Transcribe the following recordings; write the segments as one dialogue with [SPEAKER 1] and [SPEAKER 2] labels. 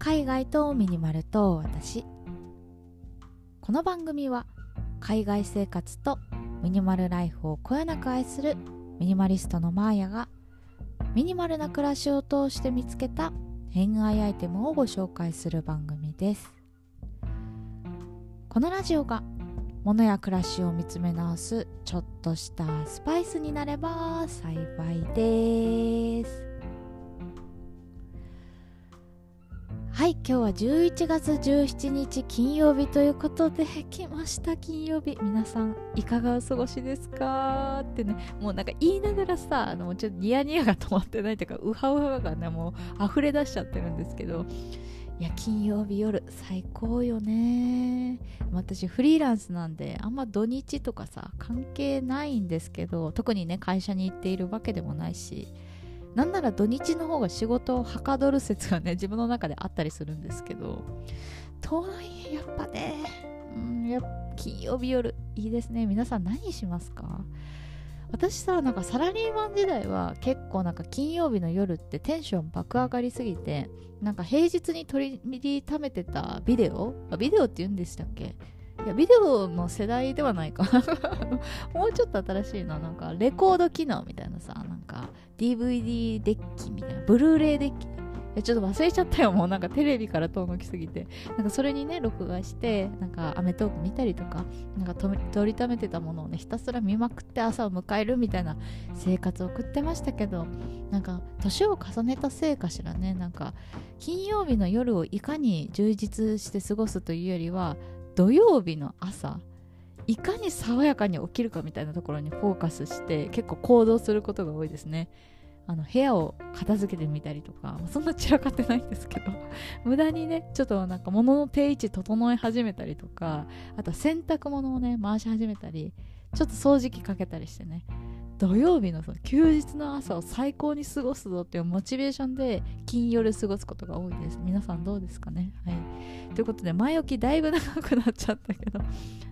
[SPEAKER 1] 海外とミニマルと私。この番組は海外生活とミニマルライフをこよなく愛するミニマリストのマーヤがミニマルな暮らしを通して見つけた偏愛アイテムをご紹介する番組です。このラジオが物や暮らしを見つめ直すちょっとしたスパイスになれば幸いです。はい今日は11月17日金曜日ということで 来ました金曜日。皆さんいかがお過ごしですか？ってねもうなんか言いながらさあのちょっとニヤニヤが止まってないというかウハウハがねもう溢れ出しちゃってるんですけど。いや金曜日夜最高よね。私フリーランスなんであんま土日とかさ関係ないんですけど特にね会社に行っているわけでもないし。なんなら土日の方が仕事をはかどる説がね 自分の中であったりするんですけど。とはいえやっぱねうんや金曜日夜いいですね。皆さん何しますか？私さなんかサラリーマン時代は結構なんか金曜日の夜ってテンション爆上がりすぎてなんか平日に取りためてたビデオ？ビデオって言うんでしたっけ？やビデオの世代ではないか もうちょっと新しいのなんかレコード機能みたいなさなんか DVD デッキみたいな、ブルーレイデッキ。ちょっと忘れちゃったよ、もうなんかテレビから遠のきすぎて。なんかそれにね、録画して、なんかアメトーク見たりとか、なんか撮りためてたものをね、ひたすら見まくって朝を迎えるみたいな生活を送ってましたけど、なんか年を重ねたせいかしらね、なんか金曜日の夜をいかに充実して過ごすというよりは、土曜日の朝、いかに爽やかに起きるかみたいなところにフォーカスして結構行動することが多いですね。あの部屋を片付けてみたりとか、そんな散らかってないんですけど 無駄にねちょっとなんか物の定位置整え始めたりとかあと洗濯物をね回し始めたりちょっと掃除機かけたりしてね土曜日のその休日の朝を最高に過ごすぞっていうモチベーションで金夜過ごすことが多いです。皆さんどうですかね？はい。ということで前置きだいぶ長くなっちゃったけど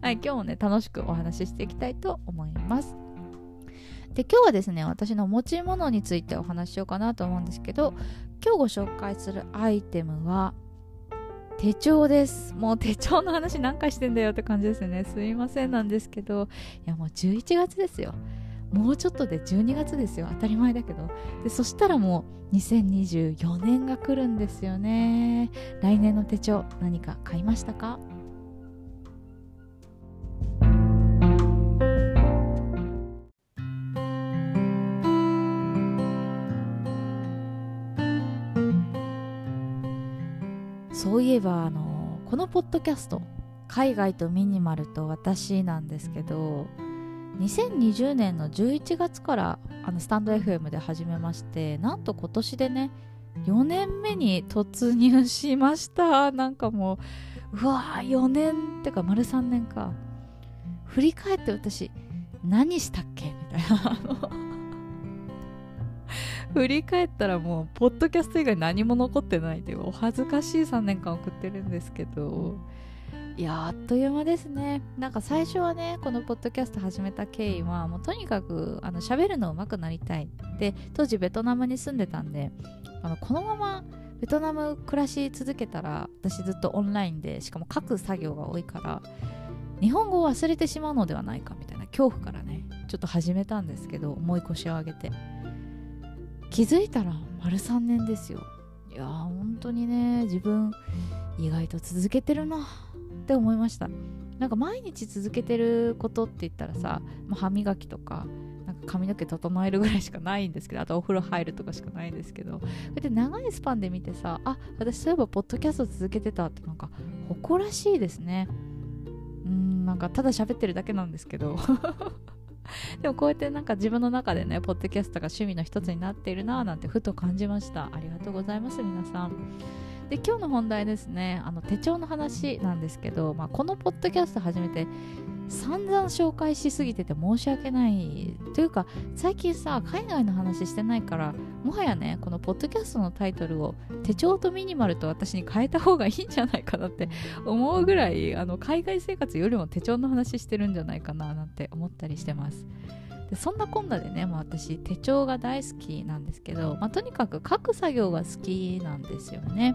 [SPEAKER 1] はい、今日もね楽しくお話ししていきたいと思います。で今日はですね私の持ち物についてお話ししようかなと思うんですけど今日ご紹介するアイテムは手帳です。もう手帳の話何回してんだよって感じですよね。すいませんなんですけど、いやもう11月ですよ。もうちょっとで12月ですよ。当たり前だけど。でそしたらもう2024年が来るんですよね。来年の手帳何か買いましたか？そういえばあのこのポッドキャスト海外とミニマルと私なんですけど2020年の11月からあのスタンド FM で始めましてなんと今年でね4年目に突入しました。なんかもううわー4年ってか丸3年か。振り返って私何したっけ？みたいな。振り返ったらもうポッドキャスト以外何も残ってないというお恥ずかしい3年間送ってるんですけど。いやあっという間ですね。なんか最初はねこのポッドキャスト始めた経緯はもうとにかくあの喋るの上手くなりたい。で当時ベトナムに住んでたんであのこのままベトナム暮らし続けたら私ずっとオンラインでしかも書く作業が多いから日本語を忘れてしまうのではないかみたいな恐怖からねちょっと始めたんですけど重い腰を上げて。気づいたら丸3年ですよ。いやー本当にね自分意外と続けてるなって思いました。なんか毎日続けてることって言ったらさ、まあ、歯磨きとかなんか髪の毛整えるぐらいしかないんですけどあとお風呂入るとかしかないんですけどこうやって長いスパンで見てさあ私そういえばポッドキャスト続けてたってなんか誇らしいですね。うんなんかただ喋ってるだけなんですけど。でもこうやってなんか自分の中でねポッドキャストが趣味の一つになっているなぁなんてふと感じました。ありがとうございます皆さん。で今日の本題ですね。あの手帳の話なんですけど、まあ、このポッドキャスト始めて散々紹介しすぎてて申し訳ないというか最近さ海外の話してないからもはやねこのポッドキャストのタイトルを手帳とミニマルと私に変えた方がいいんじゃないかなって思うぐらいあの海外生活よりも手帳の話してるんじゃないかななんて思ったりしてます。でそんなこんなでね、まあ、私手帳が大好きなんですけど、まあ、とにかく書く作業が好きなんですよね。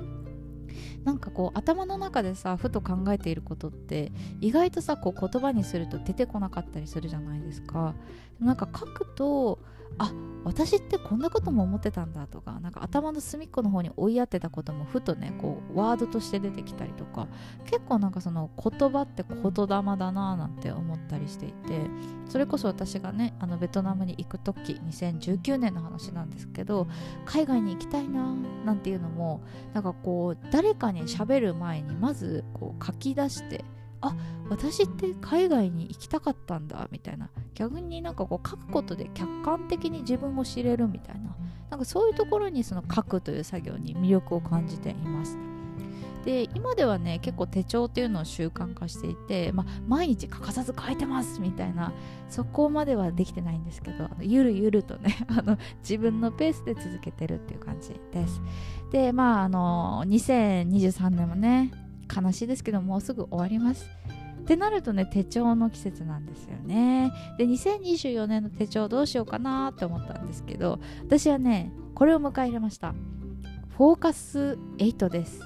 [SPEAKER 1] なんかこう頭の中でさふと考えていることって意外とさこう言葉にすると出てこなかったりするじゃないですか。なんか書くとあ私ってこんなことも思ってたんだとかなんか頭の隅っこの方に追いやってたこともふとねこうワードとして出てきたりとか結構なんかその言葉って言霊だななんて思ったりしていてそれこそ私がねあのベトナムに行く時2019年の話なんですけど海外に行きたいななんていうのもなんかこう誰かに喋る前にまずこう書き出してあ私って海外に行きたかったんだみたいな。逆になんかこう書くことで客観的に自分を知れるみたいな。なんかそういうところにその書くという作業に魅力を感じています。で今ではね結構手帳っていうのを習慣化していて、まあ、毎日欠かさず書いてますみたいな。そこまではできてないんですけどゆるゆるとね あの自分のペースで続けてるっていう感じです。でまああの2023年もね悲しいですけどもうすぐ終わります。ってなるとね手帳の季節なんですよね。で2024年の手帳どうしようかなって思ったんですけど私はねこれを迎え入れました。フォーカス8です。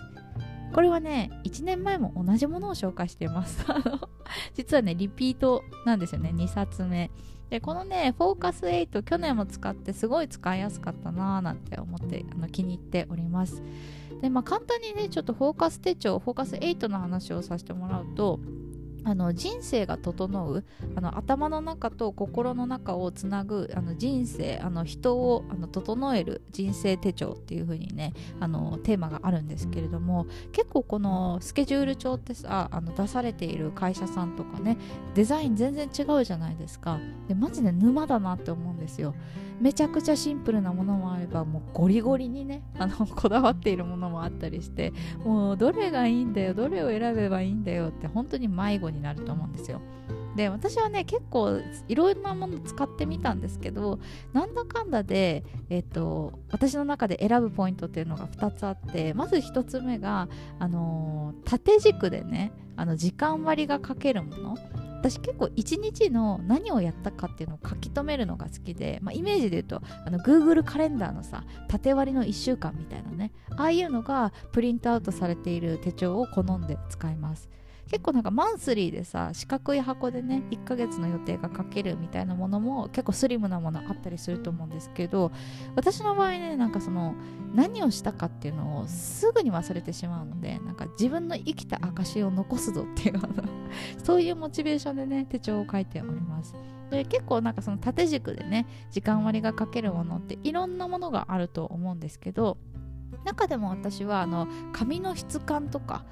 [SPEAKER 1] これはね1年前も同じものを紹介しています。実はねリピートなんですよね。2冊目。でこのねフォーカス8去年も使ってすごい使いやすかったなーなんて思ってあの気に入っております。でまあ簡単にねちょっとフォーカス手帳フォーカス8の話をさせてもらうとあの人生が整うあの頭の中と心の中をつなぐあの人生あの人をあの整える人生手帳っていう風にねあのテーマがあるんですけれども結構このスケジュール帳ってさあの出されている会社さんとかねデザイン全然違うじゃないですか。でマジで沼だなって思うんですよ。めちゃくちゃシンプルなものもあればもうゴリゴリにねあのこだわっているものもあったりしてもうどれがいいんだよどれを選べばいいんだよって本当に迷子になると思うんですよ。で私はね結構いろんなもの使ってみたんですけどなんだかんだで、えーと、私の中で選ぶポイントっていうのが2つあってまず1つ目が、あのー、縦軸でねあの時間割が書けるもの。私結構一日の何をやったかっていうのを書き留めるのが好きで、まあ、イメージで言うとあの Google カレンダーのさ縦割りの1週間みたいな。ねああいうのがプリントアウトされている手帳を好んで使います結構なんかマンスリーでさ四角い箱でね1ヶ月の予定が書けるみたいなものも結構スリムなものあったりすると思うんですけど私の場合ねなんかその何をしたかっていうのをすぐに忘れてしまうのでなんか自分の生きた証を残すぞっていう そういうモチベーションでね手帳を書いております。で結構なんかその縦軸でね時間割が書けるものっていろんなものがあると思うんですけど中でも私はあの紙の質感とか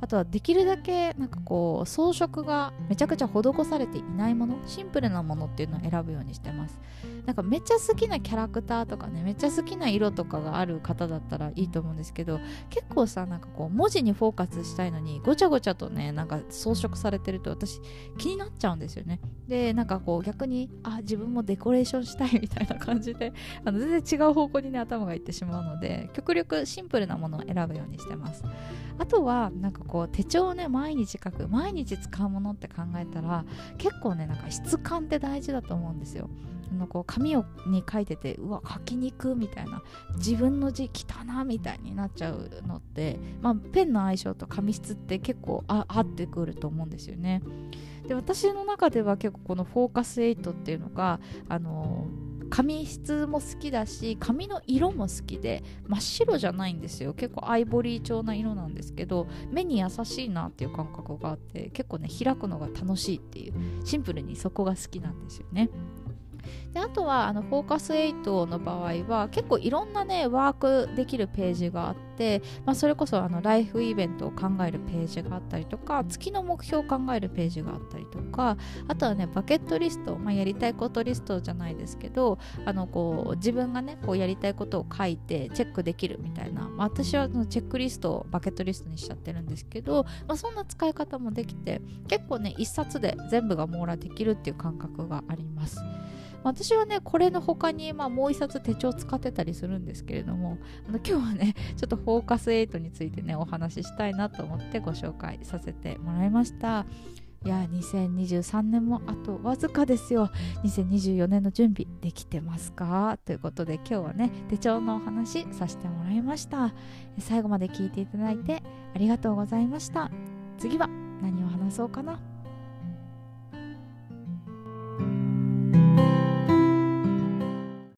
[SPEAKER 1] あとはできるだけなんかこう装飾がめちゃくちゃ施されていないものシンプルなものっていうのを選ぶようにしてます。なんかめっちゃ好きなキャラクターとかねめっちゃ好きな色とかがある方だったらいいと思うんですけど結構さなんかこう文字にフォーカスしたいのにごちゃごちゃとねなんか装飾されてると私気になっちゃうんですよね。でなんかこう逆にあ自分もデコレーションしたいみたいな感じであの全然違う方向にね頭がいってしまうので極力シンプルなものを選ぶようにしてます。あとはなんかこう手帳をね毎日書く毎日使うものって考えたら結構ねなんか質感って大事だと思うんですよあのこう紙をに書いててうわ書きにくみたいな自分の字汚なみたいになっちゃうのって、まあ、ペンの相性と紙質って結構あ合ってくると思うんですよね。で私の中では結構このフォーカス8っていうのがあの紙質も好きだし紙の色も好きで真っ白じゃないんですよ結構アイボリー調な色なんですけど目に優しいなっていう感覚があって結構ね開くのが楽しいっていうシンプルにそこが好きなんですよね。であとはあのフォーカス8の場合は結構いろんなねワークできるページがあって、まあ、それこそあのライフイベントを考えるページがあったりとか月の目標を考えるページがあったりとかあとはねバケットリスト、まあ、やりたいことリストじゃないですけどあのこう自分がねこうやりたいことを書いてチェックできるみたいな、まあ、私はそのチェックリストをバケットリストにしちゃってるんですけど、まあ、そんな使い方もできて結構ね一冊で全部が網羅できるっていう感覚があります。私はねこれの他にまあもう一冊手帳使ってたりするんですけれどもあの今日はね ちょっとフォーカス8についてねお話ししたいなと思ってご紹介させてもらいました。いや2023年もあとわずかですよ。2024年の準備できてますか？ということで今日はね手帳のお話させてもらいました。最後まで聞いていただいてありがとうございました。次は何を話そうかな？